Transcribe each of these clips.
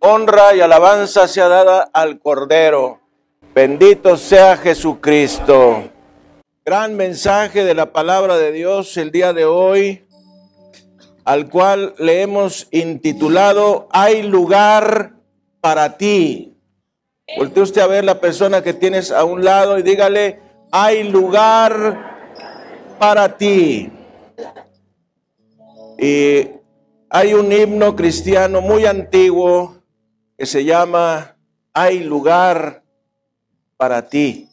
honra y alabanza sea dada al Cordero. Bendito sea Jesucristo. Gran mensaje de la palabra de Dios el día de hoy, al cual le hemos intitulado Hay lugar para ti. Voltee usted a ver la persona que tienes a un lado y dígale, hay lugar para ti. Y hay un himno cristiano muy antiguo que se llama Hay lugar para ti.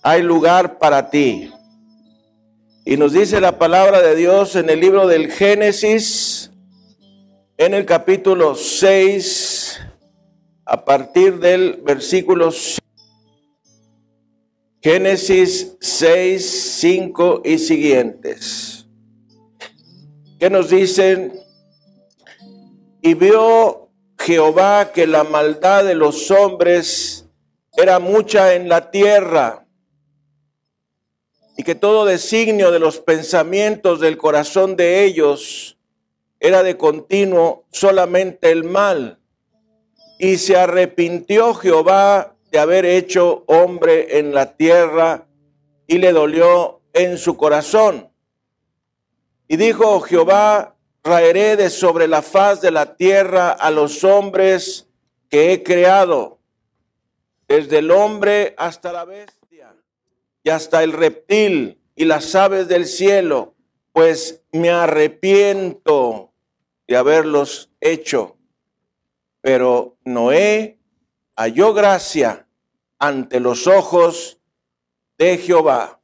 Hay lugar para ti. Y nos dice la palabra de Dios en el libro del Génesis, en el capítulo 6, a partir del versículo 6. Génesis 6, 5 y siguientes. ¿Qué nos dicen? Y vio Jehová que la maldad de los hombres era mucha en la tierra y que todo designio de los pensamientos del corazón de ellos era de continuo solamente el mal. Y se arrepintió Jehová de haber hecho hombre en la tierra y le dolió en su corazón. Y dijo Jehová, traeré de sobre la faz de la tierra a los hombres que he creado, desde el hombre hasta la bestia y hasta el reptil y las aves del cielo, pues me arrepiento de haberlos hecho. Pero Noé halló gracia ante los ojos de Jehová.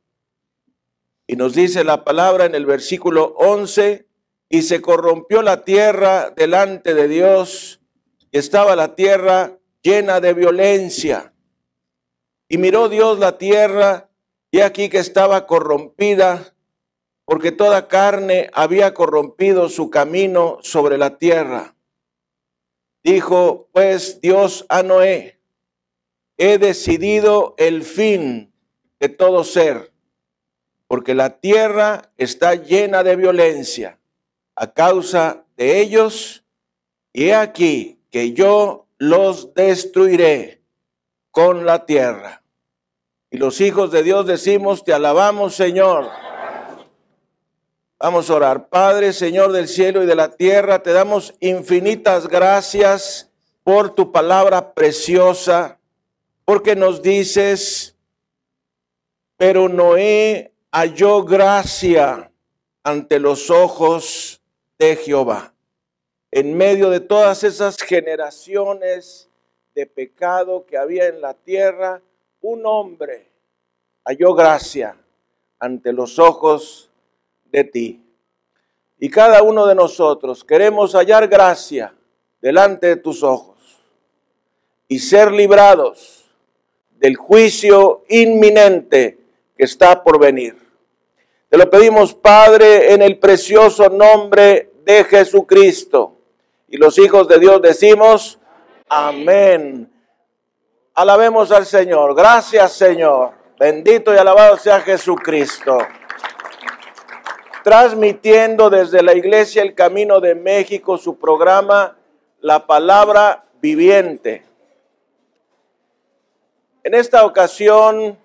Y nos dice la palabra en el versículo 11, y se corrompió la tierra delante de Dios, y estaba la tierra llena de violencia. Y miró Dios la tierra, y aquí que estaba corrompida, porque toda carne había corrompido su camino sobre la tierra. Dijo pues Dios a Noé, he decidido el fin de todo ser, porque la tierra está llena de violencia a causa de ellos, y he aquí que yo los destruiré con la tierra. Y los hijos de Dios decimos, te alabamos Señor. Vamos a orar. Padre, Señor del cielo y de la tierra, te damos infinitas gracias por tu palabra preciosa, porque nos dices, pero Noé halló gracia ante los ojos de Jehová. En medio de todas esas generaciones de pecado que había en la tierra, un hombre halló gracia ante los ojos de ti. Y cada uno de nosotros queremos hallar gracia delante de tus ojos y ser librados del juicio inminente que está por venir. Te lo pedimos, Padre, en el precioso nombre de Jesucristo. Y los hijos de Dios decimos, amén. Alabemos al Señor. Gracias, Señor. Bendito y alabado sea Jesucristo. Transmitiendo desde la Iglesia El Camino de México su programa La Palabra Viviente. En esta ocasión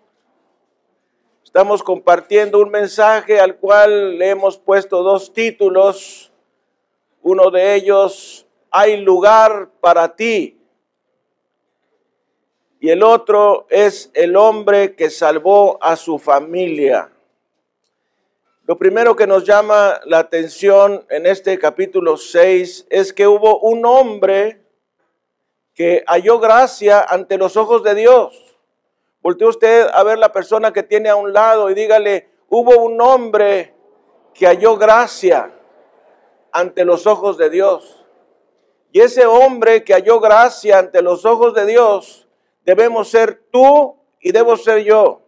estamos compartiendo un mensaje al cual le hemos puesto dos títulos uno de ellos, hay lugar para ti. Y el otro es el hombre que salvó a su familia. Lo primero que nos llama la atención en este capítulo 6 es que hubo un hombre que halló gracia ante los ojos de Dios. Voltee usted a ver la persona que tiene a un lado y dígale, hubo un hombre que halló gracia ante los ojos de Dios. Y ese hombre que halló gracia ante los ojos de Dios, debemos ser tú y debo ser yo.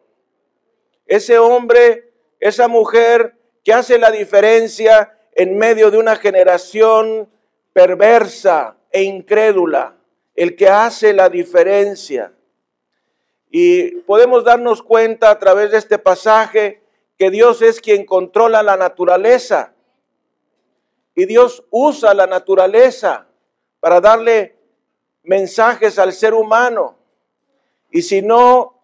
Ese hombre, esa mujer que hace la diferencia en medio de una generación perversa e incrédula, el que hace la diferencia. Y podemos darnos cuenta a través de este pasaje que Dios es quien controla la naturaleza. Y Dios usa la naturaleza para darle mensajes al ser humano. Y si no,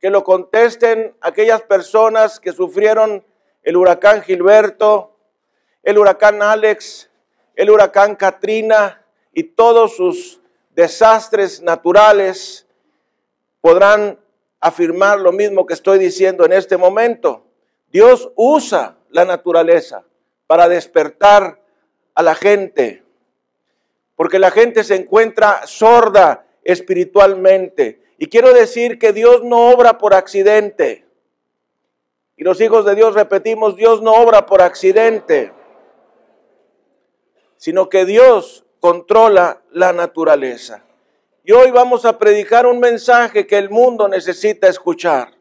que lo contesten aquellas personas que sufrieron el huracán Gilberto, el huracán Alex, el huracán Katrina y todos sus desastres naturales, podrán afirmar lo mismo que estoy diciendo en este momento. Dios usa la naturaleza para despertar a la gente, porque la gente se encuentra sorda espiritualmente. Y quiero decir que Dios no obra por accidente. Y los hijos de Dios repetimos, Dios no obra por accidente, sino que Dios controla la naturaleza. Y hoy vamos a predicar un mensaje que el mundo necesita escuchar.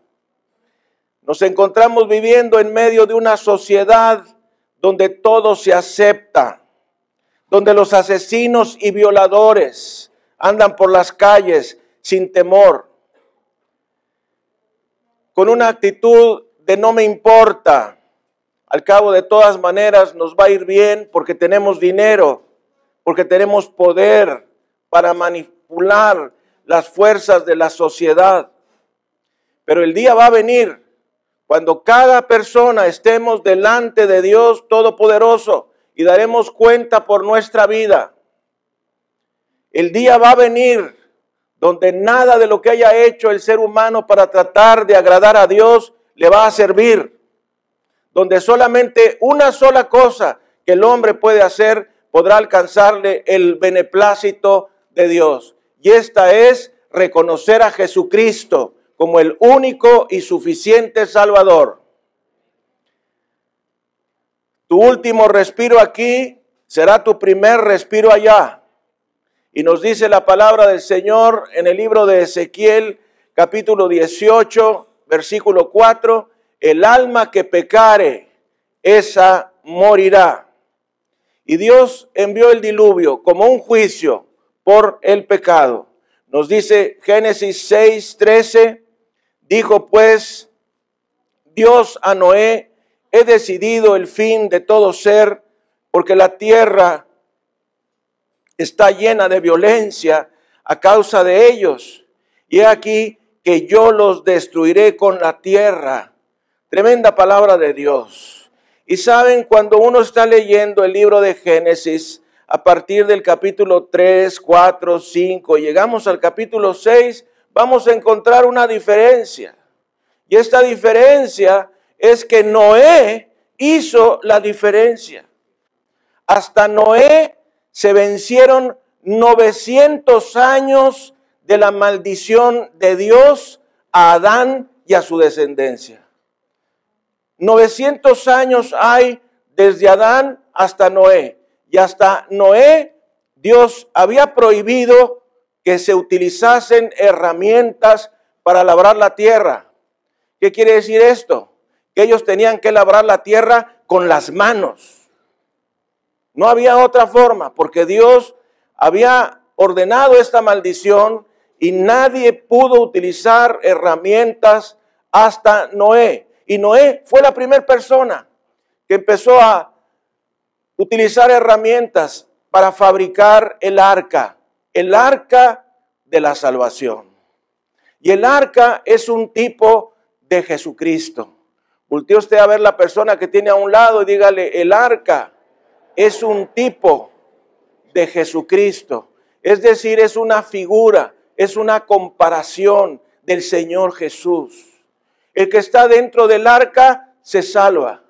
Nos encontramos viviendo en medio de una sociedad donde todo se acepta, donde los asesinos y violadores andan por las calles sin temor, con una actitud de no me importa. Al cabo de todas maneras nos va a ir bien porque tenemos dinero, porque tenemos poder para manipular las fuerzas de la sociedad. Pero el día va a venir cuando cada persona estemos delante de Dios Todopoderoso y daremos cuenta por nuestra vida. El día va a venir donde nada de lo que haya hecho el ser humano para tratar de agradar a Dios le va a servir. Donde solamente una sola cosa que el hombre puede hacer podrá alcanzarle el beneplácito de Dios. Y esta es reconocer a Jesucristo como el único y suficiente Salvador. Tu último respiro aquí será tu primer respiro allá. Y nos dice la palabra del Señor en el libro de Ezequiel, capítulo 18, versículo 4, el alma que pecare, esa morirá. Y Dios envió el diluvio como un juicio por el pecado. Nos dice Génesis 6, 13, dijo pues Dios a Noé, he decidido el fin de todo ser, porque la tierra está llena de violencia a causa de ellos. Y aquí que yo los destruiré con la tierra. Tremenda palabra de Dios. Y saben, cuando uno está leyendo el libro de Génesis, a partir del capítulo 3, 4, 5, llegamos al capítulo 6, vamos a encontrar una diferencia. Y esta diferencia es que Noé hizo la diferencia. Hasta Noé se vencieron 900 años de la maldición de Dios a Adán y a su descendencia. 900 años hay desde Adán hasta Noé. Y hasta Noé Dios había prohibido que se utilizasen herramientas para labrar la tierra. ¿Qué quiere decir esto? Que ellos tenían que labrar la tierra con las manos. No había otra forma, porque Dios había ordenado esta maldición y nadie pudo utilizar herramientas hasta Noé. Y Noé fue la primera persona que empezó a utilizar herramientas para fabricar el arca, el arca de la salvación. Y el arca es un tipo de Jesucristo. Voltee usted a ver la persona que tiene a un lado y dígale, el arca es un tipo de Jesucristo. Es decir, es una figura, es una comparación del Señor Jesús. El que está dentro del arca se salva.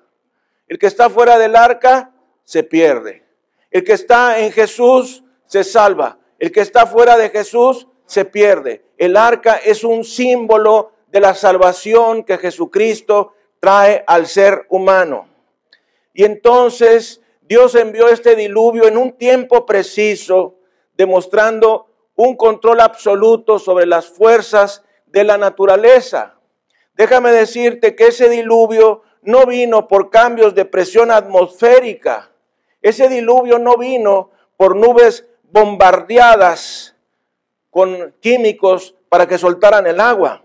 El que está fuera del arca se pierde. El que está en Jesús se salva. El que está fuera de Jesús se pierde. El arca es un símbolo de la salvación que Jesucristo trae al ser humano. Y entonces Dios envió este diluvio en un tiempo preciso, demostrando un control absoluto sobre las fuerzas de la naturaleza. Déjame decirte que ese diluvio no vino por cambios de presión atmosférica. Ese diluvio no vino por nubes bombardeadas con químicos para que soltaran el agua.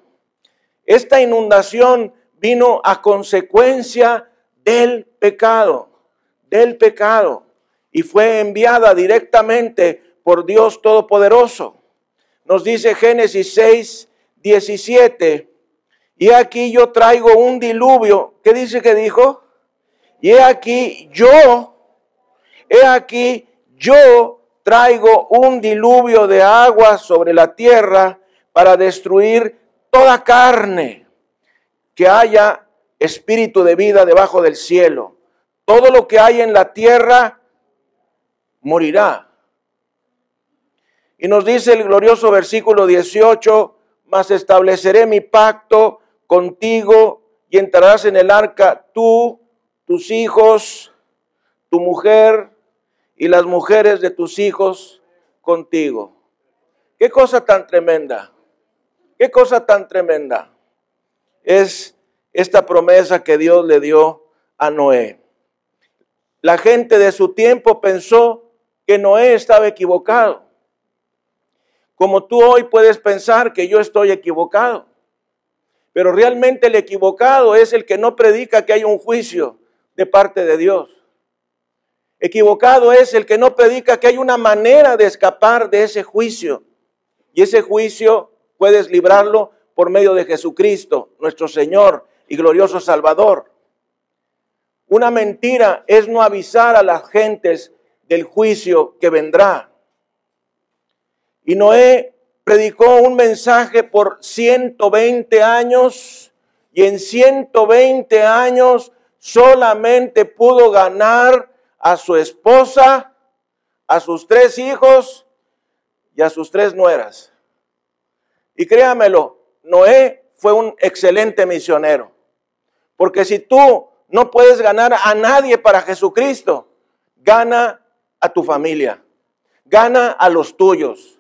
Esta inundación vino a consecuencia del pecado del pecado y fue enviada directamente por Dios Todopoderoso. nos dice Génesis 6, 17. Y aquí yo traigo un diluvio. ¿Qué dice que dijo? Y he aquí yo, he aquí yo traigo un diluvio de agua sobre la tierra para destruir toda carne que haya espíritu de vida debajo del cielo. Todo lo que hay en la tierra morirá. Y nos dice el glorioso versículo 18, mas estableceré mi pacto contigo y entrarás en el arca tú, tus hijos, tu mujer y las mujeres de tus hijos contigo. Qué cosa tan tremenda. Qué cosa tan tremenda es esta promesa que Dios le dio a Noé. La gente de su tiempo pensó que Noé estaba equivocado. Como tú hoy puedes pensar que yo estoy equivocado. Pero realmente el equivocado es el que no predica que hay un juicio de parte de Dios. Equivocado es el que no predica que hay una manera de escapar de ese juicio. Y ese juicio puedes librarlo por medio de Jesucristo, nuestro Señor y glorioso Salvador. Una mentira es no avisar a las gentes del juicio que vendrá. Y Noé predicó un mensaje por 120 años y en 120 años solamente pudo ganar a su esposa, a sus tres hijos y a sus tres nueras. Y créamelo, Noé fue un excelente misionero. Porque si tú no puedes ganar a nadie para Jesucristo, gana a tu familia, gana a los tuyos.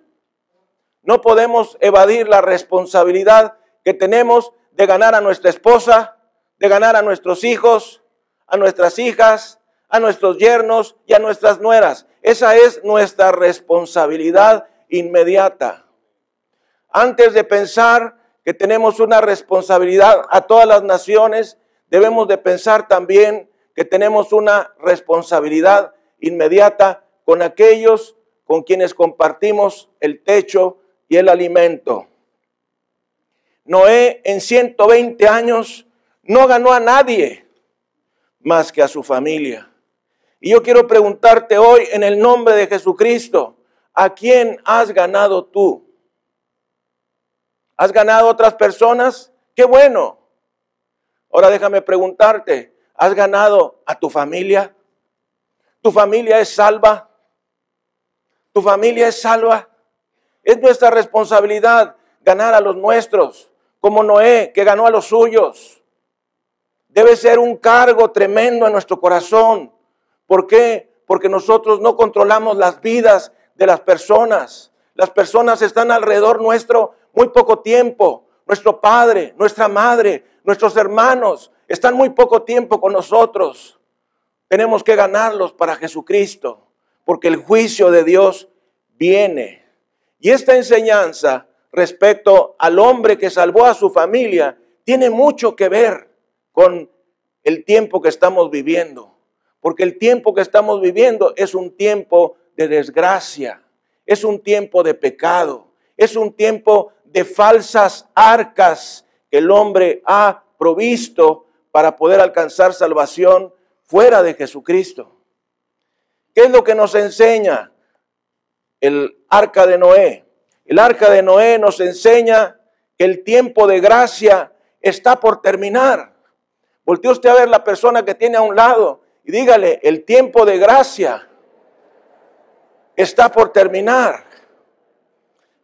No podemos evadir la responsabilidad que tenemos de ganar a nuestra esposa, de ganar a nuestros hijos, a nuestras hijas, a nuestros yernos y a nuestras nueras. Esa es nuestra responsabilidad inmediata. Antes de pensar que tenemos una responsabilidad a todas las naciones, debemos de pensar también que tenemos una responsabilidad inmediata con aquellos con quienes compartimos el techo y el alimento. Noé en 120 años no ganó a nadie más que a su familia. Y yo quiero preguntarte hoy en el nombre de Jesucristo, ¿a quién has ganado tú? ¿Has ganado otras personas? Qué bueno. Ahora déjame preguntarte, ¿has ganado a tu familia? ¿Tu familia es salva? ¿Tu familia es salva? Es nuestra responsabilidad ganar a los nuestros, como Noé, que ganó a los suyos. Debe ser un cargo tremendo en nuestro corazón. ¿Por qué? Porque nosotros no controlamos las vidas de las personas. Las personas están alrededor nuestro muy poco tiempo. Nuestro padre, nuestra madre, nuestros hermanos están muy poco tiempo con nosotros. Tenemos que ganarlos para Jesucristo, porque el juicio de Dios viene. Y esta enseñanza respecto al hombre que salvó a su familia tiene mucho que ver con el tiempo que estamos viviendo. Porque el tiempo que estamos viviendo es un tiempo de desgracia, es un tiempo de pecado, es un tiempo de falsas arcas que el hombre ha provisto para poder alcanzar salvación fuera de Jesucristo. ¿Qué es lo que nos enseña el arca de Noé? El arca de Noé nos enseña que el tiempo de gracia está por terminar. Voltee usted a ver la persona que tiene a un lado y dígale, el tiempo de gracia está por terminar.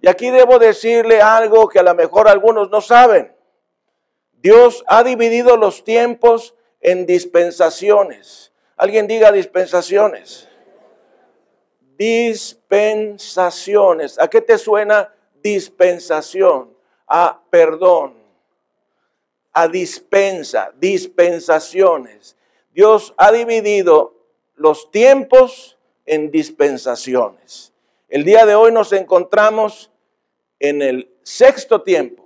Y aquí debo decirle algo que a lo mejor algunos no saben. Dios ha dividido los tiempos en dispensaciones. Alguien diga dispensaciones. Dispensaciones. ¿A qué te suena dispensación? A perdón. A dispensa, dispensaciones. Dios ha dividido los tiempos en dispensaciones. El día de hoy nos encontramos en el sexto tiempo,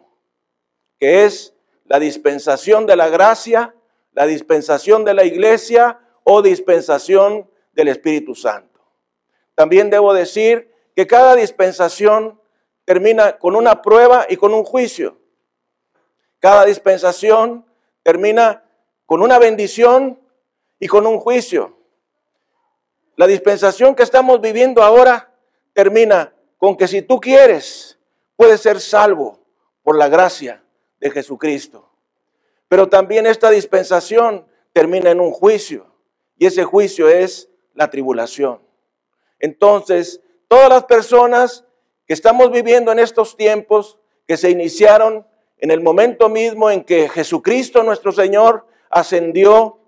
que es la dispensación de la gracia, la dispensación de la iglesia o dispensación del Espíritu Santo. También debo decir que cada dispensación termina con una prueba y con un juicio. Cada dispensación termina con una bendición y con un juicio. La dispensación que estamos viviendo ahora termina con que si tú quieres, puedes ser salvo por la gracia de Jesucristo. Pero también esta dispensación termina en un juicio y ese juicio es la tribulación. Entonces, todas las personas que estamos viviendo en estos tiempos, que se iniciaron en el momento mismo en que Jesucristo nuestro Señor ascendió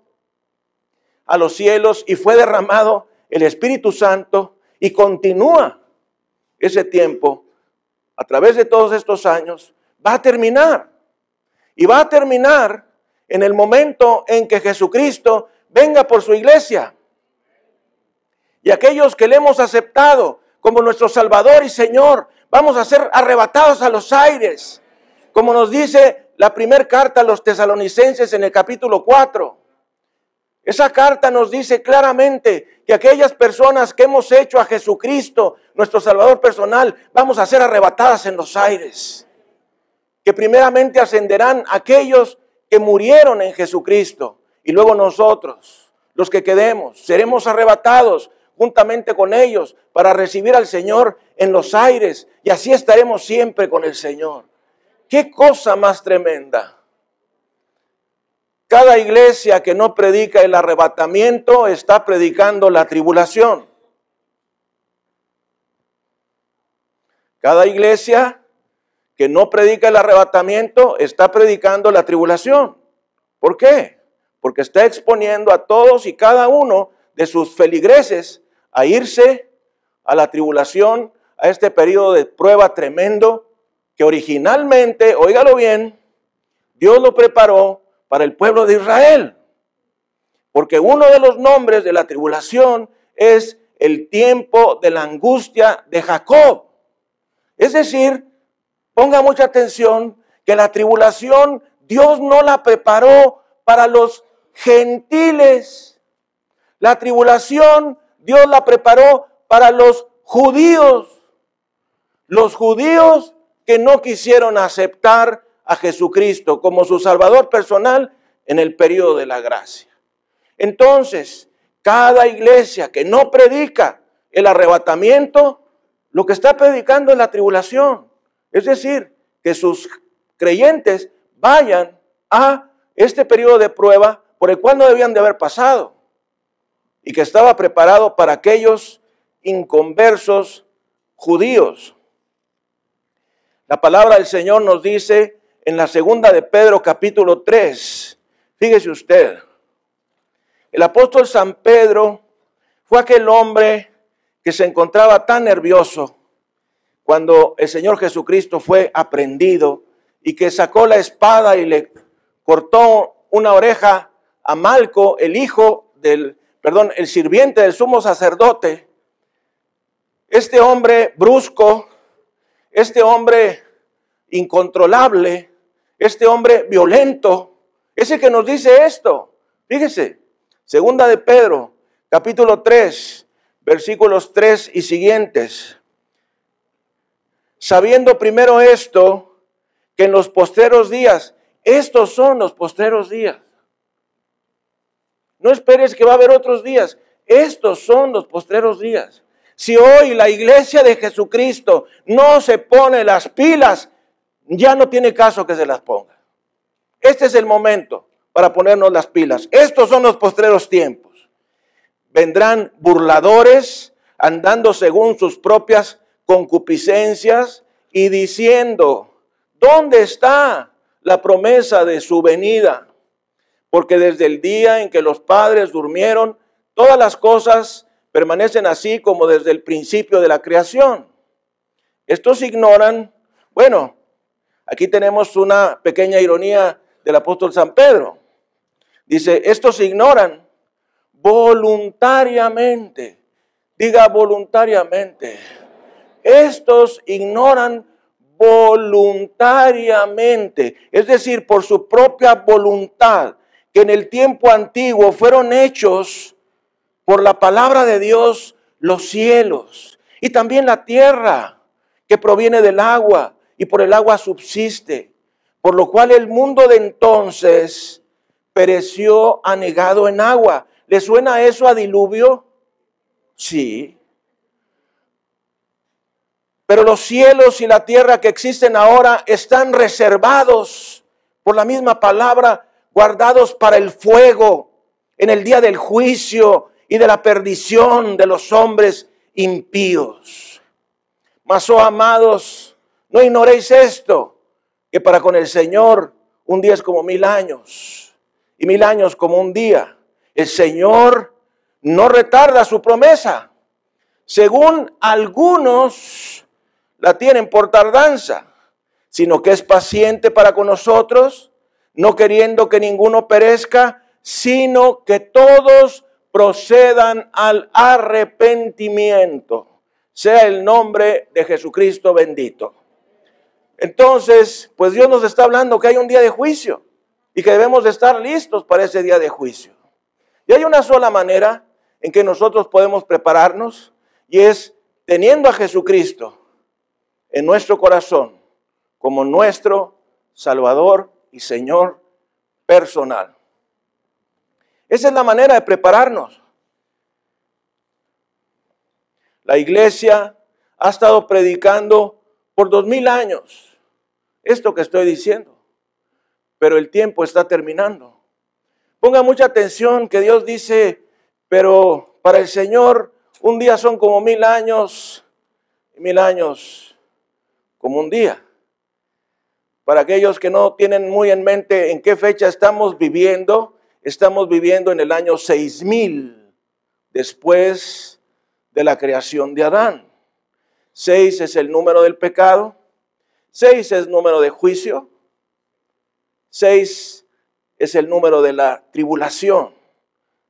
a los cielos y fue derramado el Espíritu Santo y continúa ese tiempo a través de todos estos años, va a terminar. Y va a terminar en el momento en que Jesucristo venga por su iglesia. Y aquellos que le hemos aceptado como nuestro Salvador y Señor, vamos a ser arrebatados a los aires. Como nos dice la primera carta a los tesalonicenses en el capítulo 4. Esa carta nos dice claramente que aquellas personas que hemos hecho a Jesucristo, nuestro Salvador personal, vamos a ser arrebatadas en los aires. Que primeramente ascenderán aquellos que murieron en Jesucristo y luego nosotros, los que quedemos, seremos arrebatados juntamente con ellos para recibir al Señor en los aires y así estaremos siempre con el Señor. ¿Qué cosa más tremenda? Cada iglesia que no predica el arrebatamiento está predicando la tribulación. Cada iglesia que no predica el arrebatamiento está predicando la tribulación. ¿Por qué? Porque está exponiendo a todos y cada uno de sus feligreses a irse a la tribulación, a este periodo de prueba tremendo que originalmente, óigalo bien, Dios lo preparó para el pueblo de Israel. Porque uno de los nombres de la tribulación es el tiempo de la angustia de Jacob. Es decir, ponga mucha atención que la tribulación Dios no la preparó para los gentiles. La tribulación Dios la preparó para los judíos. Los judíos que no quisieron aceptar a Jesucristo como su Salvador personal en el periodo de la gracia. Entonces, cada iglesia que no predica el arrebatamiento, lo que está predicando es la tribulación. Es decir, que sus creyentes vayan a este periodo de prueba por el cual no debían de haber pasado y que estaba preparado para aquellos inconversos judíos. La palabra del Señor nos dice en la segunda de Pedro capítulo 3. Fíjese usted, el apóstol San Pedro fue aquel hombre que se encontraba tan nervioso cuando el Señor Jesucristo fue aprendido y que sacó la espada y le cortó una oreja a Malco, el hijo del, perdón, el sirviente del sumo sacerdote. Este hombre brusco, este hombre incontrolable, este hombre violento, ese que nos dice esto. Fíjese, segunda de Pedro, capítulo 3, versículos 3 y siguientes. Sabiendo primero esto, que en los posteros días, estos son los posteros días. No esperes que va a haber otros días. Estos son los postreros días. Si hoy la iglesia de Jesucristo no se pone las pilas ya no tiene caso que se las ponga. Este es el momento para ponernos las pilas. Estos son los postreros tiempos. Vendrán burladores andando según sus propias concupiscencias y diciendo, ¿dónde está la promesa de su venida? Porque desde el día en que los padres durmieron, todas las cosas permanecen así como desde el principio de la creación. Estos ignoran, bueno, Aquí tenemos una pequeña ironía del apóstol San Pedro. Dice, estos ignoran voluntariamente. Diga voluntariamente. Estos ignoran voluntariamente, es decir, por su propia voluntad, que en el tiempo antiguo fueron hechos por la palabra de Dios los cielos y también la tierra que proviene del agua y por el agua subsiste, por lo cual el mundo de entonces pereció anegado en agua. ¿Le suena eso a diluvio? Sí. Pero los cielos y la tierra que existen ahora están reservados por la misma palabra, guardados para el fuego en el día del juicio y de la perdición de los hombres impíos. Mas, oh amados, no ignoréis esto, que para con el Señor un día es como mil años y mil años como un día. El Señor no retarda su promesa, según algunos la tienen por tardanza, sino que es paciente para con nosotros, no queriendo que ninguno perezca, sino que todos procedan al arrepentimiento. Sea el nombre de Jesucristo bendito. Entonces, pues Dios nos está hablando que hay un día de juicio y que debemos de estar listos para ese día de juicio. Y hay una sola manera en que nosotros podemos prepararnos y es teniendo a Jesucristo en nuestro corazón como nuestro Salvador y Señor personal. Esa es la manera de prepararnos. La iglesia ha estado predicando por dos mil años esto que estoy diciendo, pero el tiempo está terminando. Ponga mucha atención que Dios dice, pero para el Señor un día son como mil años y mil años como un día. Para aquellos que no tienen muy en mente en qué fecha estamos viviendo, estamos viviendo en el año 6000 después de la creación de Adán. Seis es el número del pecado, seis es número de juicio, seis es el número de la tribulación,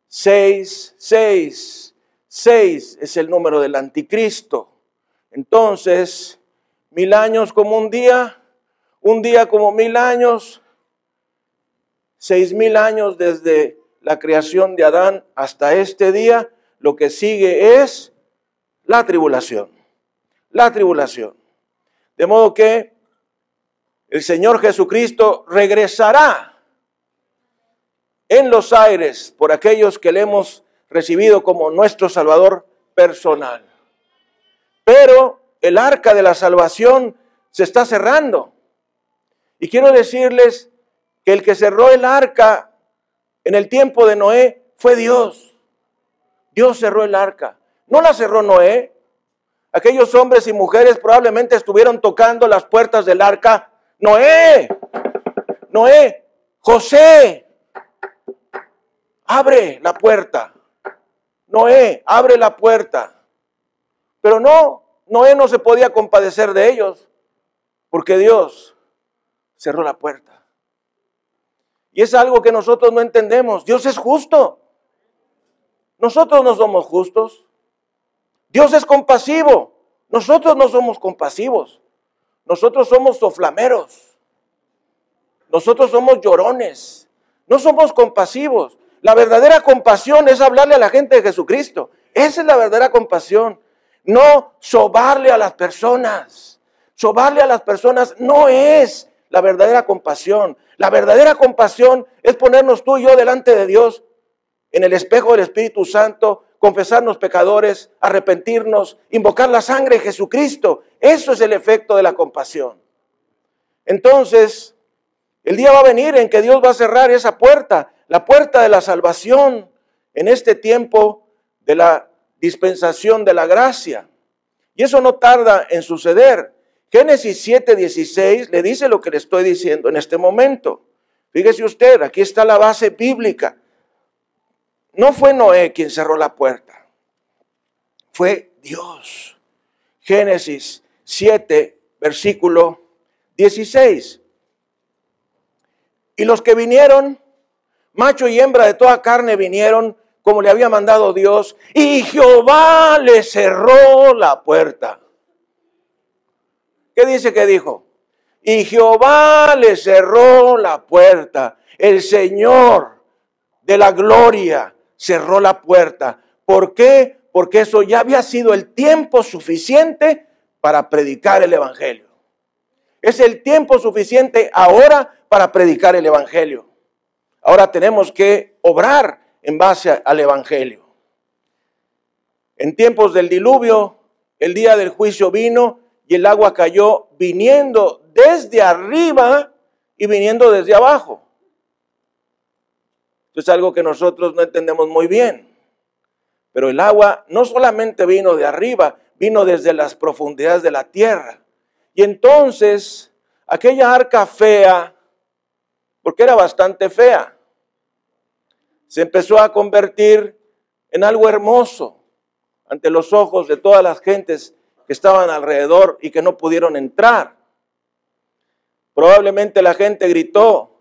seis, seis, seis es el número del anticristo. Entonces, mil años como un día, un día como mil años, seis mil años desde la creación de Adán hasta este día, lo que sigue es la tribulación, la tribulación. De modo que el Señor Jesucristo regresará en los aires por aquellos que le hemos recibido como nuestro Salvador personal. Pero el arca de la salvación se está cerrando. Y quiero decirles que el que cerró el arca en el tiempo de Noé fue Dios. Dios cerró el arca. No la cerró Noé. Aquellos hombres y mujeres probablemente estuvieron tocando las puertas del arca. Noé, Noé, José, abre la puerta. Noé, abre la puerta. Pero no, Noé no se podía compadecer de ellos porque Dios cerró la puerta. Y es algo que nosotros no entendemos. Dios es justo. Nosotros no somos justos. Dios es compasivo. Nosotros no somos compasivos. Nosotros somos soflameros. Nosotros somos llorones. No somos compasivos. La verdadera compasión es hablarle a la gente de Jesucristo. Esa es la verdadera compasión. No sobarle a las personas. Sobarle a las personas no es la verdadera compasión. La verdadera compasión es ponernos tú y yo delante de Dios en el espejo del Espíritu Santo, confesarnos pecadores, arrepentirnos, invocar la sangre de Jesucristo. Eso es el efecto de la compasión. Entonces, el día va a venir en que Dios va a cerrar esa puerta, la puerta de la salvación en este tiempo de la dispensación de la gracia. Y eso no tarda en suceder. Génesis 7:16 le dice lo que le estoy diciendo en este momento. Fíjese usted, aquí está la base bíblica. No fue Noé quien cerró la puerta, fue Dios. Génesis 7, versículo 16. Y los que vinieron, macho y hembra de toda carne vinieron como le había mandado Dios, y Jehová le cerró la puerta. ¿Qué dice que dijo? Y Jehová le cerró la puerta. El Señor de la gloria cerró la puerta. ¿Por qué? Porque eso ya había sido el tiempo suficiente para predicar el Evangelio. Es el tiempo suficiente ahora para predicar el Evangelio. Ahora tenemos que obrar en base al Evangelio. En tiempos del diluvio, el día del juicio vino y el agua cayó viniendo desde arriba y viniendo desde abajo. Esto es algo que nosotros no entendemos muy bien. Pero el agua no solamente vino de arriba, vino desde las profundidades de la tierra. Y entonces aquella arca fea, porque era bastante fea, se empezó a convertir en algo hermoso ante los ojos de todas las gentes que estaban alrededor y que no pudieron entrar. Probablemente la gente gritó,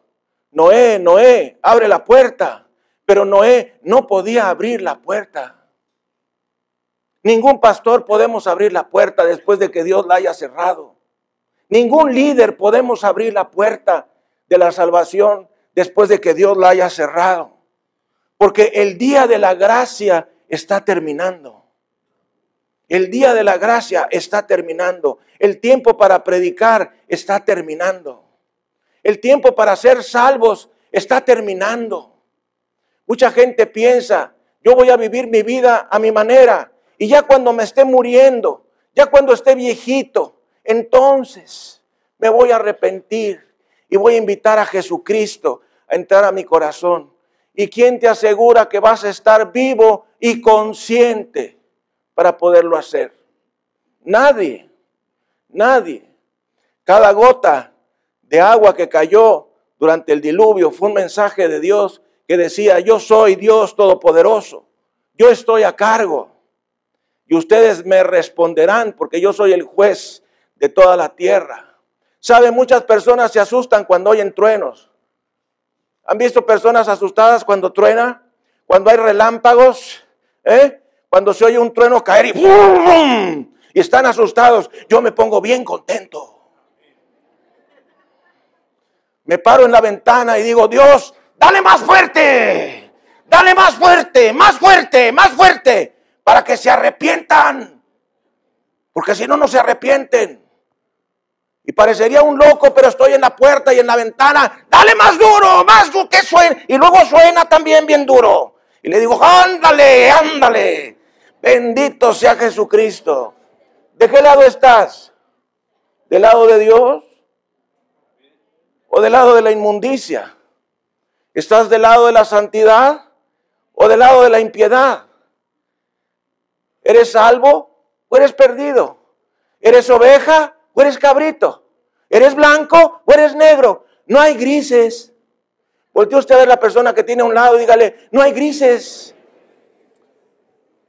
Noé, Noé, abre la puerta. Pero Noé no podía abrir la puerta. Ningún pastor podemos abrir la puerta después de que Dios la haya cerrado. Ningún líder podemos abrir la puerta de la salvación después de que Dios la haya cerrado. Porque el día de la gracia está terminando. El día de la gracia está terminando. El tiempo para predicar está terminando. El tiempo para ser salvos está terminando. Mucha gente piensa, yo voy a vivir mi vida a mi manera y ya cuando me esté muriendo, ya cuando esté viejito, entonces me voy a arrepentir y voy a invitar a Jesucristo a entrar a mi corazón. ¿Y quién te asegura que vas a estar vivo y consciente para poderlo hacer? Nadie, nadie. Cada gota de agua que cayó durante el diluvio fue un mensaje de Dios que decía, yo soy Dios Todopoderoso, yo estoy a cargo y ustedes me responderán porque yo soy el juez de toda la tierra. ¿Sabe? Muchas personas se asustan cuando oyen truenos. ¿Han visto personas asustadas cuando truena? Cuando hay relámpagos, ¿eh? Cuando se oye un trueno caer y ¡bum! y están asustados, yo me pongo bien contento me paro en la ventana y digo, Dios, dale más fuerte, dale más fuerte, más fuerte, más fuerte, para que se arrepientan. Porque si no, no se arrepienten. Y parecería un loco, pero estoy en la puerta y en la ventana. Dale más duro, más duro, que suene. Y luego suena también bien duro. Y le digo, ándale, ándale. Bendito sea Jesucristo. ¿De qué lado estás? ¿Del lado de Dios? O del lado de la inmundicia? ¿Estás del lado de la santidad o del lado de la impiedad? ¿Eres salvo o eres perdido? ¿Eres oveja o eres cabrito? ¿Eres blanco o eres negro? No hay grises. Voltee usted a ver la persona que tiene a un lado y dígale, no hay grises.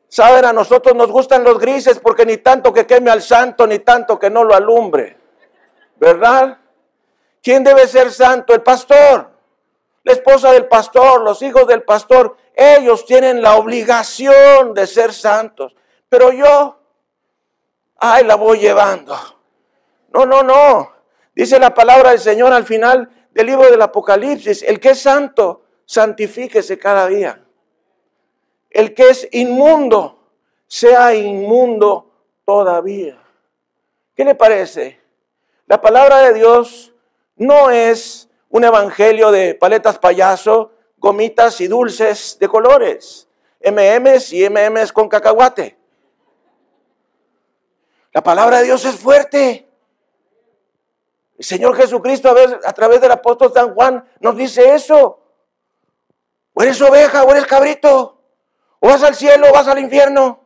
Saben, a nosotros nos gustan los grises porque ni tanto que queme al santo, ni tanto que no lo alumbre. ¿Verdad? ¿Quién debe ser santo? El pastor. La esposa del pastor, los hijos del pastor, ellos tienen la obligación de ser santos. Pero yo, ay, la voy llevando. No, no, no. Dice la palabra del Señor al final del libro del Apocalipsis, el que es santo, santifíquese cada día. El que es inmundo, sea inmundo todavía. ¿Qué le parece? La palabra de Dios no es un evangelio de paletas payaso, gomitas y dulces de colores, MMs y MMs con cacahuate. La palabra de Dios es fuerte. El Señor Jesucristo a, a través del apóstol San Juan nos dice eso. O eres oveja o eres cabrito. O vas al cielo o vas al infierno.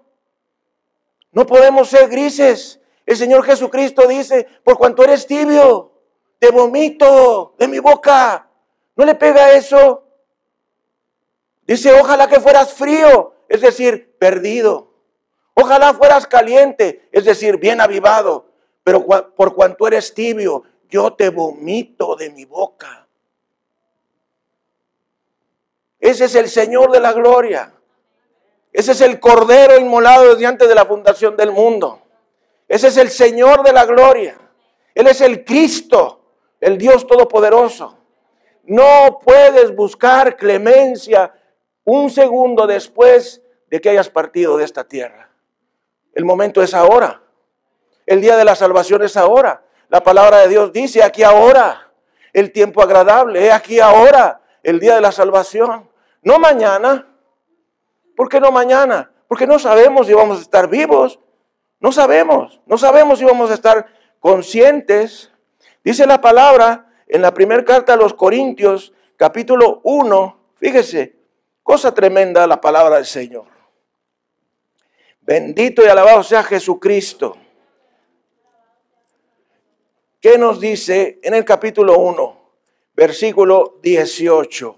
No podemos ser grises. El Señor Jesucristo dice, por cuanto eres tibio, te vomito de mi boca. ¿No le pega eso? Dice, ojalá que fueras frío, es decir, perdido. Ojalá fueras caliente, es decir, bien avivado. Pero por cuanto eres tibio, yo te vomito de mi boca. Ese es el Señor de la gloria. Ese es el Cordero inmolado desde antes de la fundación del mundo. Ese es el Señor de la gloria. Él es el Cristo el Dios Todopoderoso. No puedes buscar clemencia un segundo después de que hayas partido de esta tierra. El momento es ahora. El día de la salvación es ahora. La palabra de Dios dice aquí ahora. El tiempo agradable, es aquí ahora. El día de la salvación. No mañana. ¿Por qué no mañana? Porque no sabemos si vamos a estar vivos. No sabemos. No sabemos si vamos a estar conscientes. Dice la palabra en la primera carta a los Corintios, capítulo 1. Fíjese, cosa tremenda la palabra del Señor. Bendito y alabado sea Jesucristo. ¿Qué nos dice en el capítulo 1, versículo 18?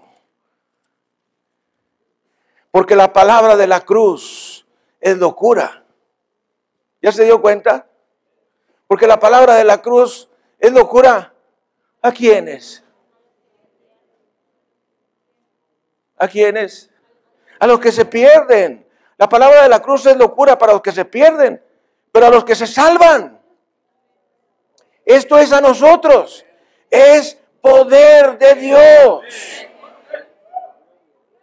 Porque la palabra de la cruz es locura. ¿Ya se dio cuenta? Porque la palabra de la cruz es locura. ¿A quiénes? ¿A quiénes? A los que se pierden. La palabra de la cruz es locura para los que se pierden, pero a los que se salvan. Esto es a nosotros. Es poder de Dios.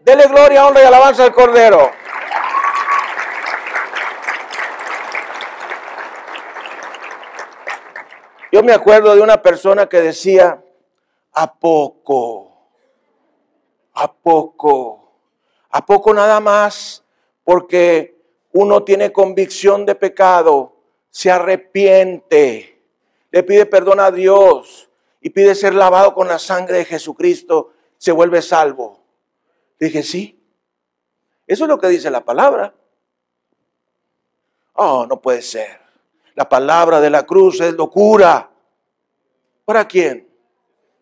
Dele gloria, honra y alabanza al Cordero. Yo me acuerdo de una persona que decía, ¿a poco? ¿A poco? ¿A poco nada más? porque uno tiene convicción de pecado, se arrepiente, le pide perdón a Dios y pide ser lavado con la sangre de Jesucristo, se vuelve salvo. Dije, sí, eso es lo que dice la palabra. Oh, no puede ser. La palabra de la cruz es locura. ¿Para quién?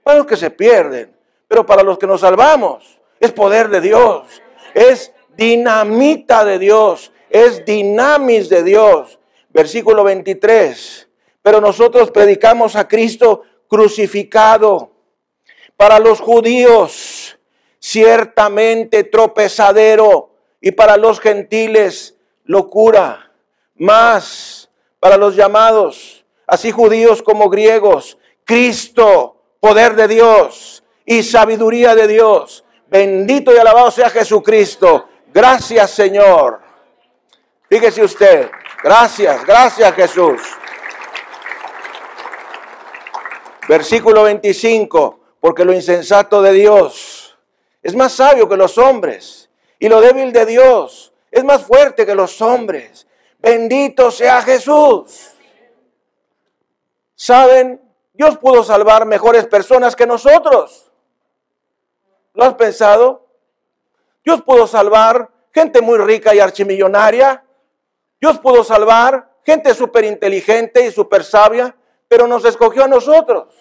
Para los que se pierden, pero para los que nos salvamos es poder de Dios, es dinamita de Dios, es dinamis de Dios. Versículo 23. Pero nosotros predicamos a Cristo crucificado. Para los judíos, ciertamente tropezadero. Y para los gentiles, locura. Más para los llamados, así judíos como griegos, Cristo, poder de Dios y sabiduría de Dios. Bendito y alabado sea Jesucristo Gracias Señor. Fíjese usted. Gracias, gracias Jesús. Versículo 25. Porque lo insensato de Dios es más sabio que los hombres. Y lo débil de Dios es más fuerte que los hombres. Bendito sea Jesús. ¿Saben? Dios pudo salvar mejores personas que nosotros. ¿Lo has pensado? Dios pudo salvar gente muy rica y archimillonaria. Dios pudo salvar gente súper inteligente y súper sabia, pero nos escogió a nosotros.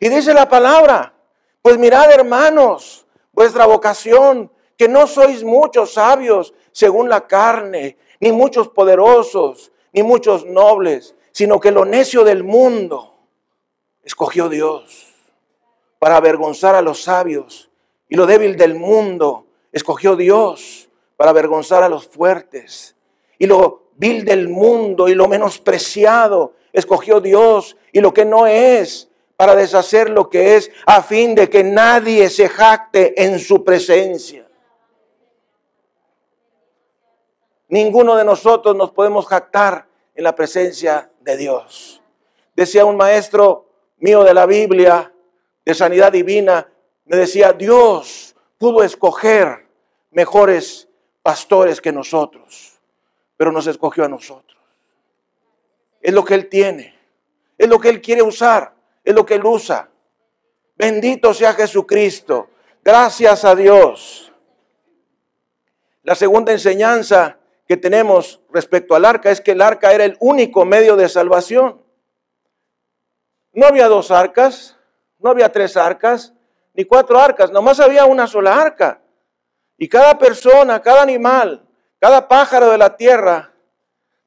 Y dice la palabra, pues mirad hermanos, vuestra vocación, que no sois muchos sabios según la carne, ni muchos poderosos, ni muchos nobles, sino que lo necio del mundo escogió Dios para avergonzar a los sabios y lo débil del mundo escogió Dios para avergonzar a los fuertes. Y lo vil del mundo y lo menospreciado escogió Dios y lo que no es para deshacer lo que es a fin de que nadie se jacte en su presencia. Ninguno de nosotros nos podemos jactar en la presencia de Dios. Decía un maestro mío de la Biblia, de sanidad divina, me decía, Dios pudo escoger mejores pastores que nosotros, pero nos escogió a nosotros. Es lo que Él tiene, es lo que Él quiere usar, es lo que Él usa. Bendito sea Jesucristo. Gracias a Dios. La segunda enseñanza que tenemos respecto al arca es que el arca era el único medio de salvación. No había dos arcas, no había tres arcas, ni cuatro arcas, nomás había una sola arca. Y cada persona, cada animal, cada pájaro de la tierra,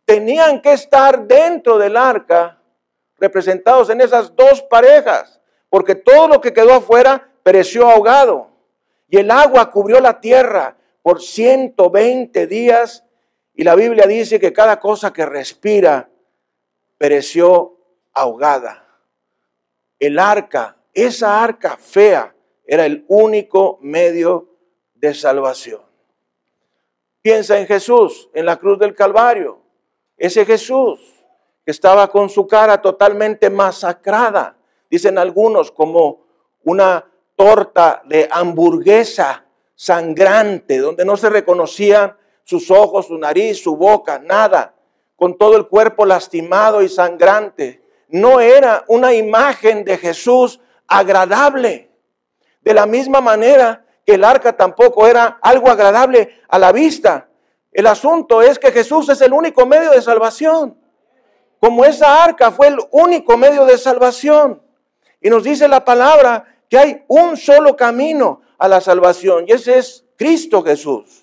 tenían que estar dentro del arca, representados en esas dos parejas, porque todo lo que quedó afuera pereció ahogado. Y el agua cubrió la tierra por 120 días. Y la Biblia dice que cada cosa que respira pereció ahogada. El arca, esa arca fea, era el único medio de salvación. Piensa en Jesús, en la cruz del Calvario. ese Jesús que estaba con su cara totalmente masacrada, dicen algunos, como una torta de hamburguesa sangrante, donde no se reconocían sus ojos, su nariz, su boca, nada, con todo el cuerpo lastimado y sangrante. No era una imagen de Jesús agradable. De la misma manera que el arca tampoco era algo agradable a la vista. El asunto es que Jesús es el único medio de salvación. Como esa arca fue el único medio de salvación. Y nos dice la palabra que hay un solo camino a la salvación y ese es Cristo Jesús.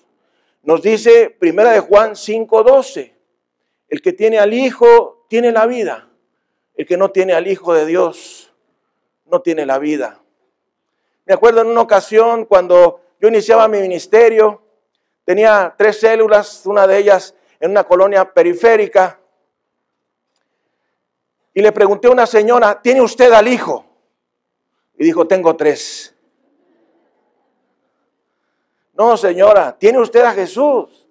Nos dice Primera de Juan 5:12, el que tiene al Hijo tiene la vida. El que no tiene al Hijo de Dios no tiene la vida. Me acuerdo en una ocasión cuando yo iniciaba mi ministerio, tenía tres células, una de ellas en una colonia periférica, y le pregunté a una señora, ¿tiene usted al hijo? Y dijo, tengo tres. No, señora, tiene usted a Jesús.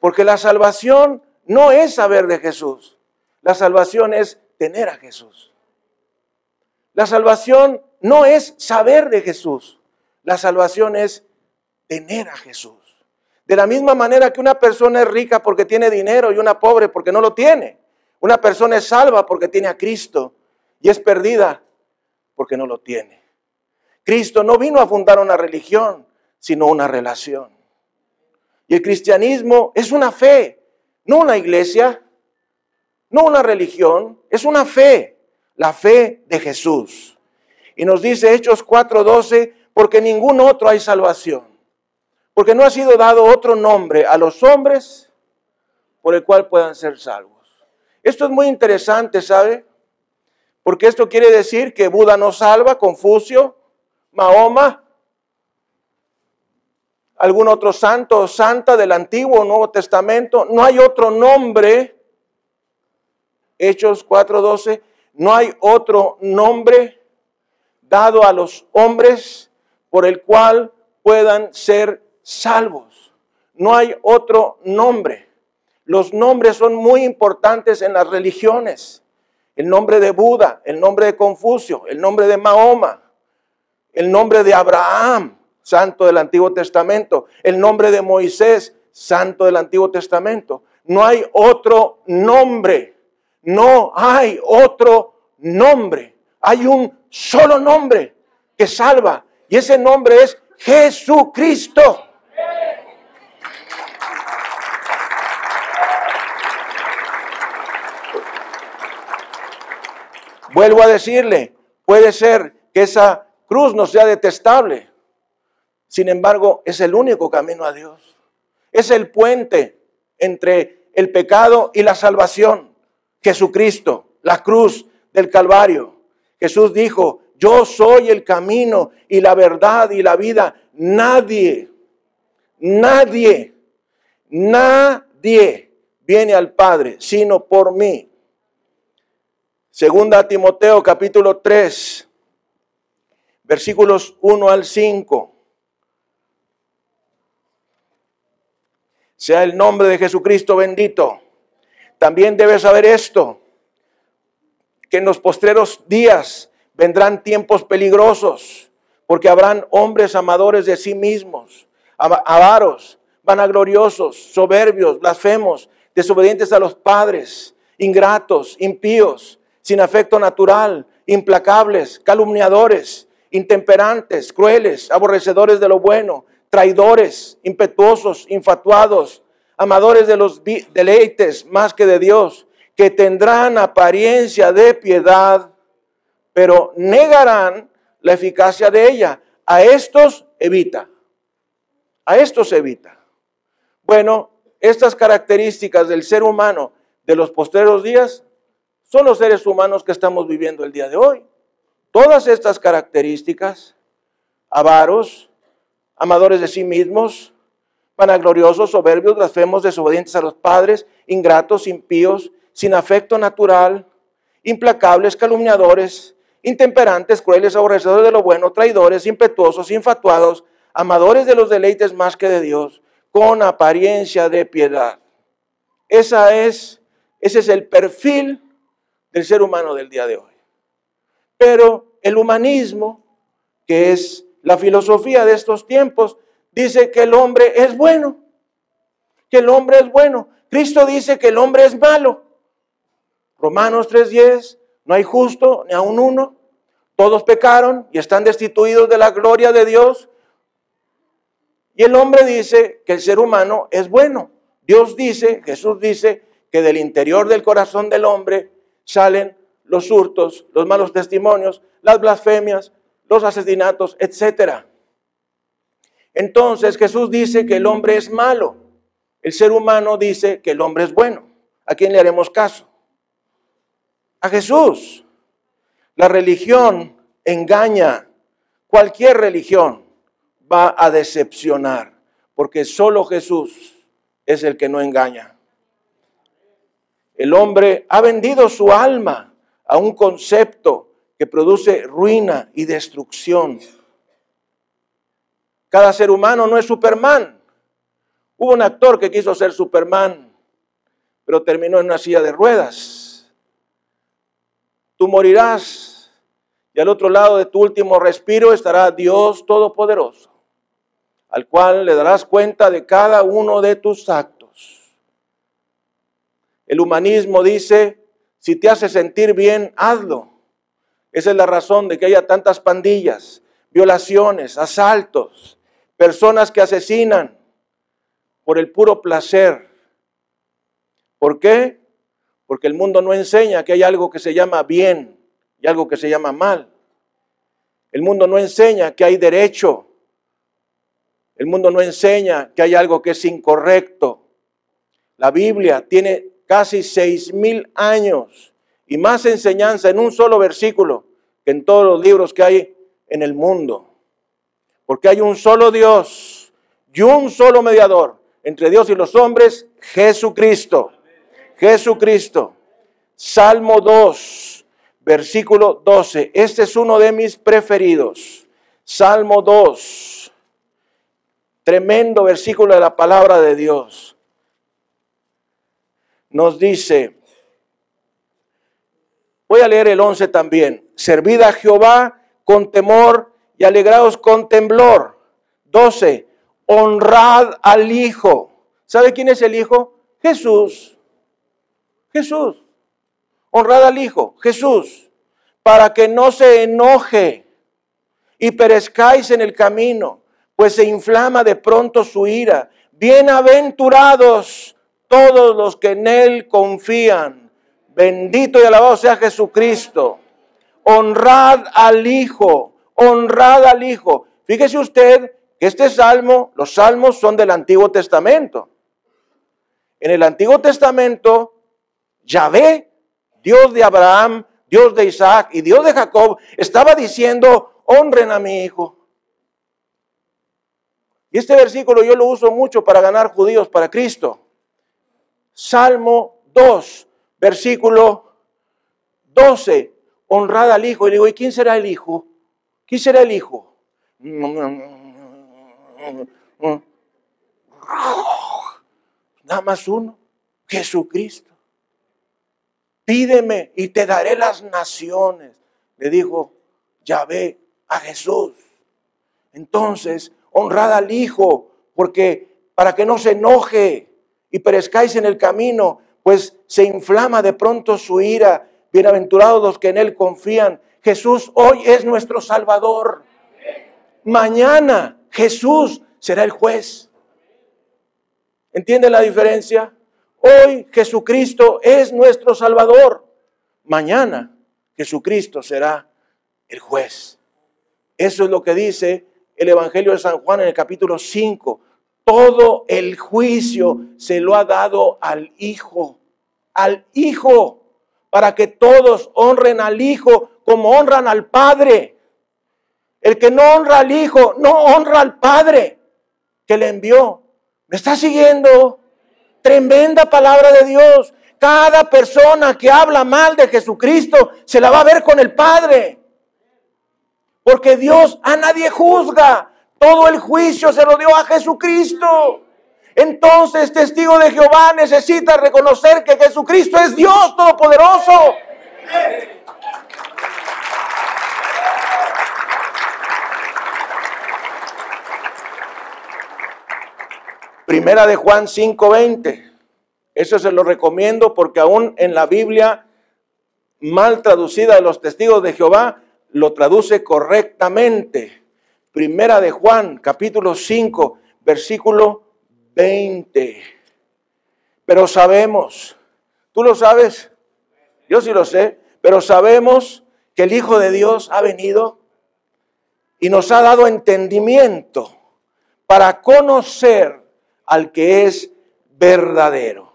Porque la salvación no es saber de Jesús. La salvación es tener a Jesús. La salvación no es saber de Jesús. La salvación es tener a Jesús. De la misma manera que una persona es rica porque tiene dinero y una pobre porque no lo tiene. Una persona es salva porque tiene a Cristo y es perdida porque no lo tiene. Cristo no vino a fundar una religión, sino una relación. Y el cristianismo es una fe, no una iglesia, no una religión, es una fe, la fe de Jesús. Y nos dice Hechos 4:12, porque ningún otro hay salvación, porque no ha sido dado otro nombre a los hombres por el cual puedan ser salvos. Esto es muy interesante, ¿sabe? Porque esto quiere decir que Buda no salva, Confucio, Mahoma, algún otro santo o santa del Antiguo o Nuevo Testamento. No hay otro nombre, Hechos 4:12, no hay otro nombre dado a los hombres por el cual puedan ser salvos. No hay otro nombre. Los nombres son muy importantes en las religiones. El nombre de Buda, el nombre de Confucio, el nombre de Mahoma, el nombre de Abraham, santo del Antiguo Testamento, el nombre de Moisés, santo del Antiguo Testamento. No hay otro nombre, no hay otro nombre. Hay un solo nombre que salva y ese nombre es Jesucristo. Vuelvo a decirle, puede ser que esa cruz no sea detestable. Sin embargo, es el único camino a Dios. Es el puente entre el pecado y la salvación. Jesucristo, la cruz del Calvario. Jesús dijo, yo soy el camino y la verdad y la vida. Nadie, nadie, nadie viene al Padre sino por mí. Segunda Timoteo capítulo 3, versículos 1 al 5. Sea el nombre de Jesucristo bendito. También debes saber esto, que en los postreros días vendrán tiempos peligrosos, porque habrán hombres amadores de sí mismos, avaros, vanagloriosos, soberbios, blasfemos, desobedientes a los padres, ingratos, impíos sin afecto natural, implacables, calumniadores, intemperantes, crueles, aborrecedores de lo bueno, traidores, impetuosos, infatuados, amadores de los deleites más que de Dios, que tendrán apariencia de piedad, pero negarán la eficacia de ella. A estos evita. A estos evita. Bueno, estas características del ser humano de los postreros días son los seres humanos que estamos viviendo el día de hoy. Todas estas características, avaros, amadores de sí mismos, vanagloriosos, soberbios, blasfemos, desobedientes a los padres, ingratos, impíos, sin afecto natural, implacables, calumniadores, intemperantes, crueles, aborrecedores de lo bueno, traidores, impetuosos, infatuados, amadores de los deleites más que de Dios, con apariencia de piedad. Esa es Ese es el perfil del ser humano del día de hoy. Pero el humanismo, que es la filosofía de estos tiempos, dice que el hombre es bueno, que el hombre es bueno. Cristo dice que el hombre es malo. Romanos 3:10, no hay justo ni a un uno. Todos pecaron y están destituidos de la gloria de Dios. Y el hombre dice que el ser humano es bueno. Dios dice, Jesús dice, que del interior del corazón del hombre salen los hurtos, los malos testimonios, las blasfemias, los asesinatos, etc. Entonces Jesús dice que el hombre es malo. El ser humano dice que el hombre es bueno. ¿A quién le haremos caso? A Jesús. La religión engaña. Cualquier religión va a decepcionar, porque solo Jesús es el que no engaña. El hombre ha vendido su alma a un concepto que produce ruina y destrucción. Cada ser humano no es Superman. Hubo un actor que quiso ser Superman, pero terminó en una silla de ruedas. Tú morirás y al otro lado de tu último respiro estará Dios Todopoderoso, al cual le darás cuenta de cada uno de tus actos. El humanismo dice, si te hace sentir bien, hazlo. Esa es la razón de que haya tantas pandillas, violaciones, asaltos, personas que asesinan por el puro placer. ¿Por qué? Porque el mundo no enseña que hay algo que se llama bien y algo que se llama mal. El mundo no enseña que hay derecho. El mundo no enseña que hay algo que es incorrecto. La Biblia tiene casi seis mil años y más enseñanza en un solo versículo que en todos los libros que hay en el mundo. Porque hay un solo Dios y un solo mediador entre Dios y los hombres, Jesucristo. Jesucristo. Salmo 2, versículo 12. Este es uno de mis preferidos. Salmo 2. Tremendo versículo de la palabra de Dios nos dice, voy a leer el 11 también, servid a Jehová con temor y alegraos con temblor. 12, honrad al Hijo. ¿Sabe quién es el Hijo? Jesús. Jesús. Honrad al Hijo, Jesús, para que no se enoje y perezcáis en el camino, pues se inflama de pronto su ira. Bienaventurados todos los que en Él confían. Bendito y alabado sea Jesucristo. Honrad al Hijo, honrad al Hijo. Fíjese usted que este salmo, los salmos son del Antiguo Testamento. En el Antiguo Testamento, Yahvé, Dios de Abraham, Dios de Isaac y Dios de Jacob, estaba diciendo, honren a mi hijo. Y este versículo yo lo uso mucho para ganar judíos para Cristo. Salmo 2, versículo 12. Honrada al Hijo. Y le digo, ¿y quién será el Hijo? ¿Quién será el Hijo? Nada más uno, Jesucristo. Pídeme y te daré las naciones. Le dijo Yahvé a Jesús. Entonces, honrada al Hijo, porque para que no se enoje, y perezcáis en el camino, pues se inflama de pronto su ira. Bienaventurados los que en Él confían. Jesús hoy es nuestro Salvador. Mañana Jesús será el juez. ¿Entienden la diferencia? Hoy Jesucristo es nuestro Salvador. Mañana Jesucristo será el juez. Eso es lo que dice el Evangelio de San Juan en el capítulo 5 todo el juicio se lo ha dado al Hijo, al Hijo, para que todos honren al Hijo como honran al Padre. El que no honra al Hijo, no honra al Padre que le envió. ¿Me está siguiendo? Tremenda palabra de Dios. Cada persona que habla mal de Jesucristo se la va a ver con el Padre. Porque Dios a nadie juzga. Todo el juicio se lo dio a Jesucristo. Entonces, testigo de Jehová necesita reconocer que Jesucristo es Dios Todopoderoso. Primera de Juan 5:20. Eso se lo recomiendo porque aún en la Biblia mal traducida de los testigos de Jehová lo traduce correctamente. Primera de Juan, capítulo 5, versículo 20. Pero sabemos, tú lo sabes, yo sí lo sé, pero sabemos que el Hijo de Dios ha venido y nos ha dado entendimiento para conocer al que es verdadero.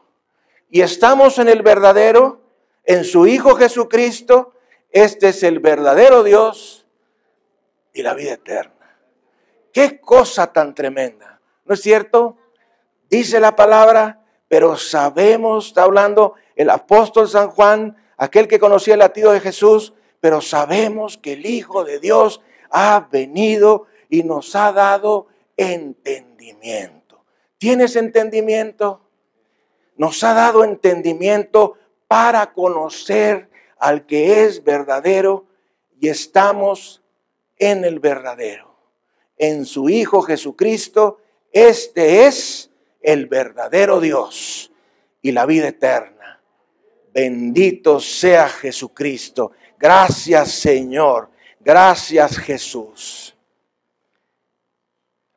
Y estamos en el verdadero, en su Hijo Jesucristo. Este es el verdadero Dios y la vida eterna. Qué cosa tan tremenda, ¿no es cierto? Dice la palabra, pero sabemos, está hablando el apóstol San Juan, aquel que conocía el latido de Jesús, pero sabemos que el Hijo de Dios ha venido y nos ha dado entendimiento. ¿Tienes entendimiento? Nos ha dado entendimiento para conocer al que es verdadero y estamos en el verdadero. En su Hijo Jesucristo, este es el verdadero Dios y la vida eterna. Bendito sea Jesucristo. Gracias Señor. Gracias Jesús.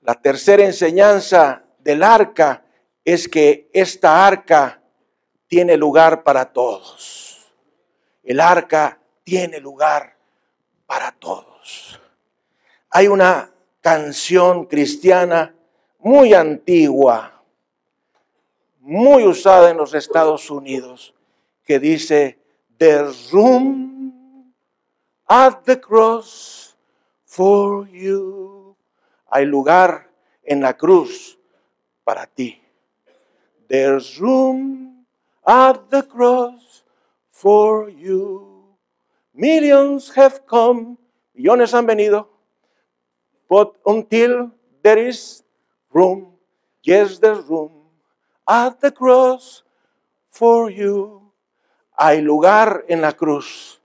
La tercera enseñanza del arca es que esta arca tiene lugar para todos. El arca tiene lugar para todos. Hay una canción cristiana muy antigua, muy usada en los Estados Unidos, que dice, There's room at the cross for you. Hay lugar en la cruz para ti. There's room at the cross for you. Millions have come, millones han venido, but until there is room, yes, there's room at the cross for you. Hay lugar en la cruz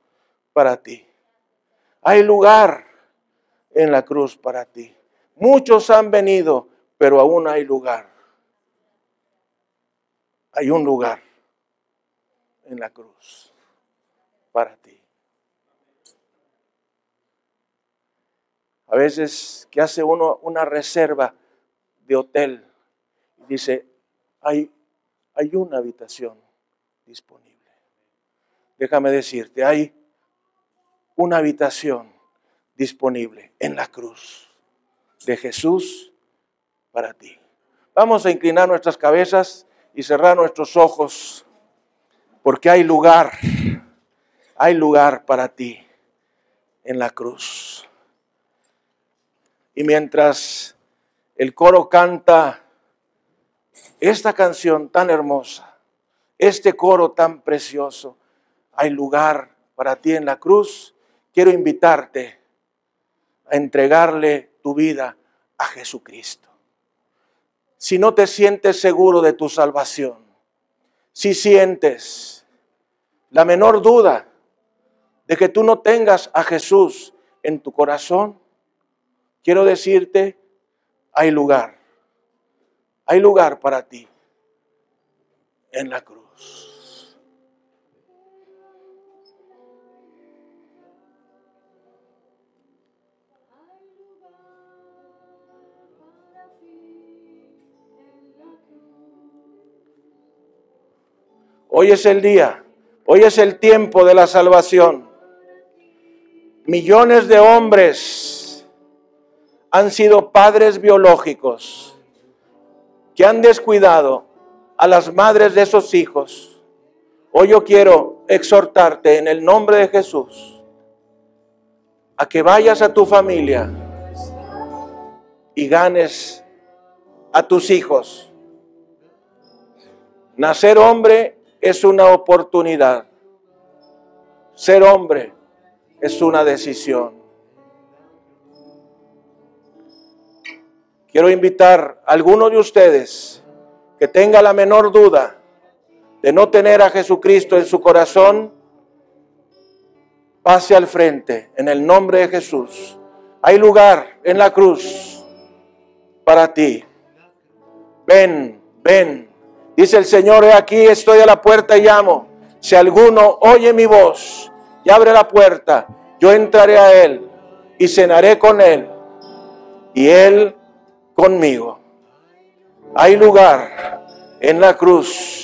para ti. Hay lugar en la cruz para ti. Muchos han venido, pero aún hay lugar. Hay un lugar en la cruz para ti. A veces que hace uno una reserva de hotel y dice, hay, hay una habitación disponible. Déjame decirte, hay una habitación disponible en la cruz de Jesús para ti. Vamos a inclinar nuestras cabezas y cerrar nuestros ojos, porque hay lugar, hay lugar para ti en la cruz. Y mientras el coro canta esta canción tan hermosa, este coro tan precioso, hay lugar para ti en la cruz, quiero invitarte a entregarle tu vida a Jesucristo. Si no te sientes seguro de tu salvación, si sientes la menor duda de que tú no tengas a Jesús en tu corazón, quiero decirte, hay lugar, hay lugar para ti en la cruz. Hoy es el día, hoy es el tiempo de la salvación. Millones de hombres han sido padres biológicos que han descuidado a las madres de esos hijos. Hoy yo quiero exhortarte en el nombre de Jesús a que vayas a tu familia y ganes a tus hijos. Nacer hombre es una oportunidad. Ser hombre es una decisión. Quiero invitar a algunos de ustedes que tenga la menor duda de no tener a Jesucristo en su corazón, pase al frente en el nombre de Jesús. Hay lugar en la cruz para ti. Ven, ven. Dice el Señor, he aquí estoy a la puerta y llamo. Si alguno oye mi voz y abre la puerta, yo entraré a él y cenaré con él y él conmigo. Hay lugar en la cruz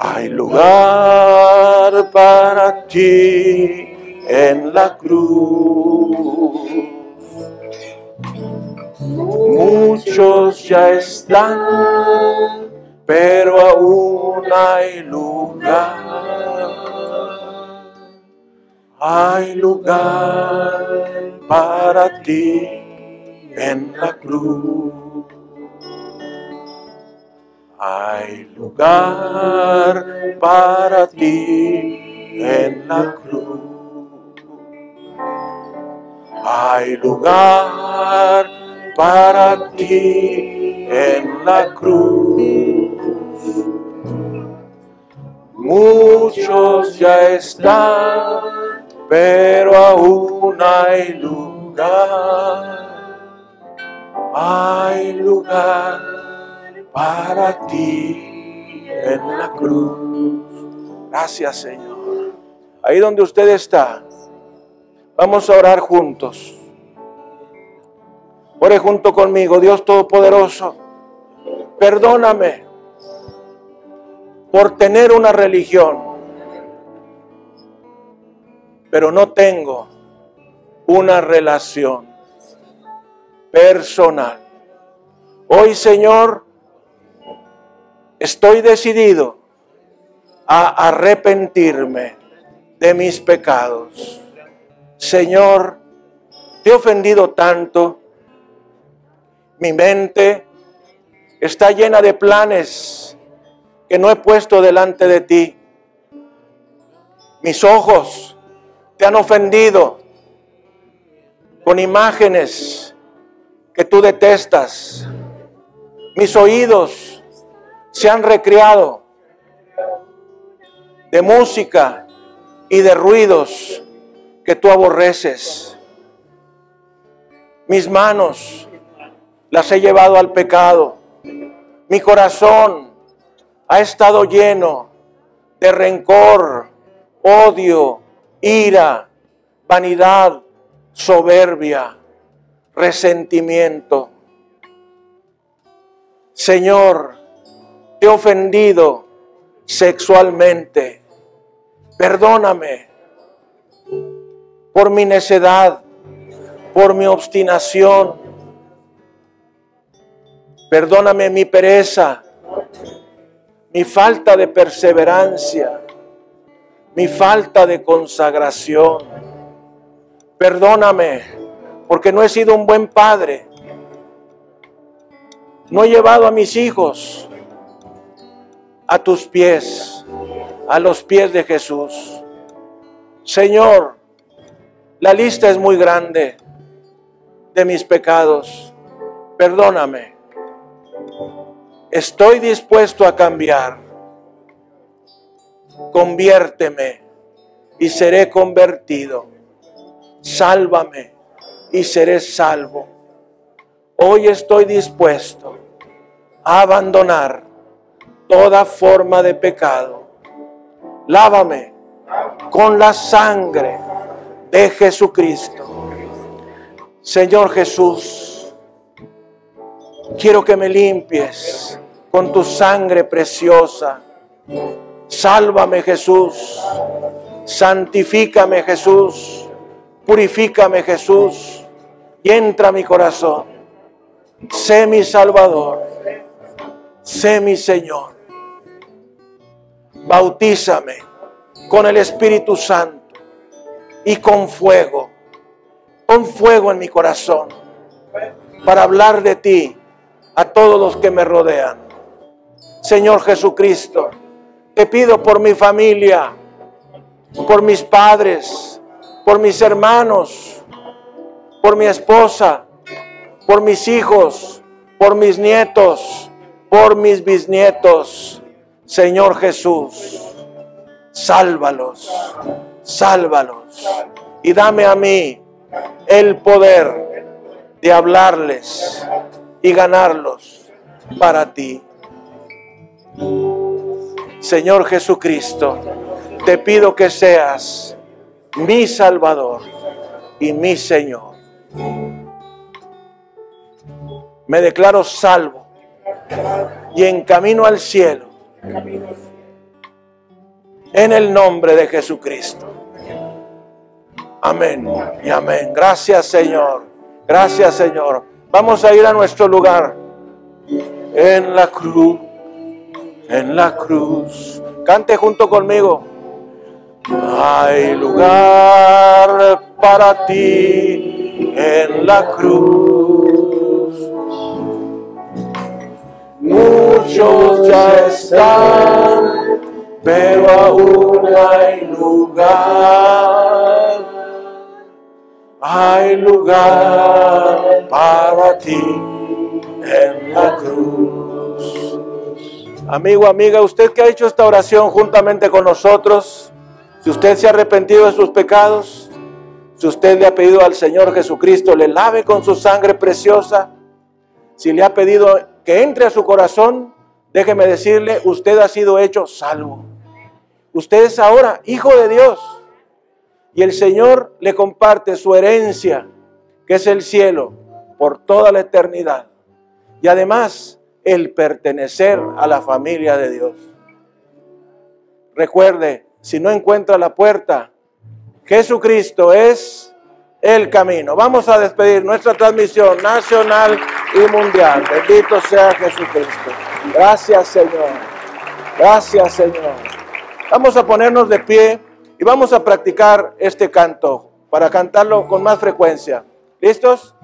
Hay lugar para ti en la cruz. Muchos ya están, pero aún hay lugar. Hay lugar para ti en la cruz. Hay lugar para ti en la cruz. Hay lugar para ti en la cruz. Muchos ya están, pero aún hay lugar. Hay lugar para ti en la cruz. Gracias Señor. Ahí donde usted está, vamos a orar juntos. Ore junto conmigo, Dios Todopoderoso. Perdóname por tener una religión, pero no tengo una relación personal. Hoy, Señor, Estoy decidido a arrepentirme de mis pecados. Señor, te he ofendido tanto. Mi mente está llena de planes que no he puesto delante de ti. Mis ojos te han ofendido con imágenes que tú detestas. Mis oídos se han recreado de música y de ruidos que tú aborreces. Mis manos las he llevado al pecado. Mi corazón ha estado lleno de rencor, odio, ira, vanidad, soberbia, resentimiento. Señor, te he ofendido sexualmente. Perdóname por mi necedad, por mi obstinación. Perdóname mi pereza, mi falta de perseverancia, mi falta de consagración. Perdóname porque no he sido un buen padre. No he llevado a mis hijos a tus pies, a los pies de Jesús. Señor, la lista es muy grande de mis pecados. Perdóname. Estoy dispuesto a cambiar. Conviérteme y seré convertido. Sálvame y seré salvo. Hoy estoy dispuesto a abandonar toda forma de pecado. Lávame con la sangre de Jesucristo. Señor Jesús, quiero que me limpies con tu sangre preciosa. Sálvame Jesús, santifícame Jesús, purifícame Jesús. Y entra a mi corazón. Sé mi Salvador, sé mi Señor. Bautízame con el Espíritu Santo y con fuego, con fuego en mi corazón, para hablar de ti a todos los que me rodean. Señor Jesucristo. Te pido por mi familia, por mis padres, por mis hermanos, por mi esposa, por mis hijos, por mis nietos, por mis bisnietos. Señor Jesús, sálvalos, sálvalos y dame a mí el poder de hablarles y ganarlos para ti. Señor Jesucristo, te pido que seas mi Salvador y mi Señor. Me declaro salvo y en camino al cielo. En el nombre de Jesucristo. Amén y amén. Gracias Señor. Gracias Señor. Vamos a ir a nuestro lugar. En la cruz. En la cruz. Cante junto conmigo. Hay lugar para ti en la cruz. Muchos ya están, pero aún hay lugar. Hay lugar para ti en la cruz. Amigo, amiga, usted que ha hecho esta oración juntamente con nosotros, si usted se ha arrepentido de sus pecados, si usted le ha pedido al Señor Jesucristo le lave con su sangre preciosa, si le ha pedido que entre a su corazón, déjeme decirle, usted ha sido hecho salvo. Usted es ahora hijo de Dios. Y el Señor le comparte su herencia, que es el cielo, por toda la eternidad. Y además, el pertenecer a la familia de Dios. Recuerde, si no encuentra la puerta, Jesucristo es el camino. Vamos a despedir nuestra transmisión nacional y mundial. Bendito sea Jesucristo. Gracias Señor. Gracias Señor. Vamos a ponernos de pie y vamos a practicar este canto para cantarlo con más frecuencia. ¿Listos?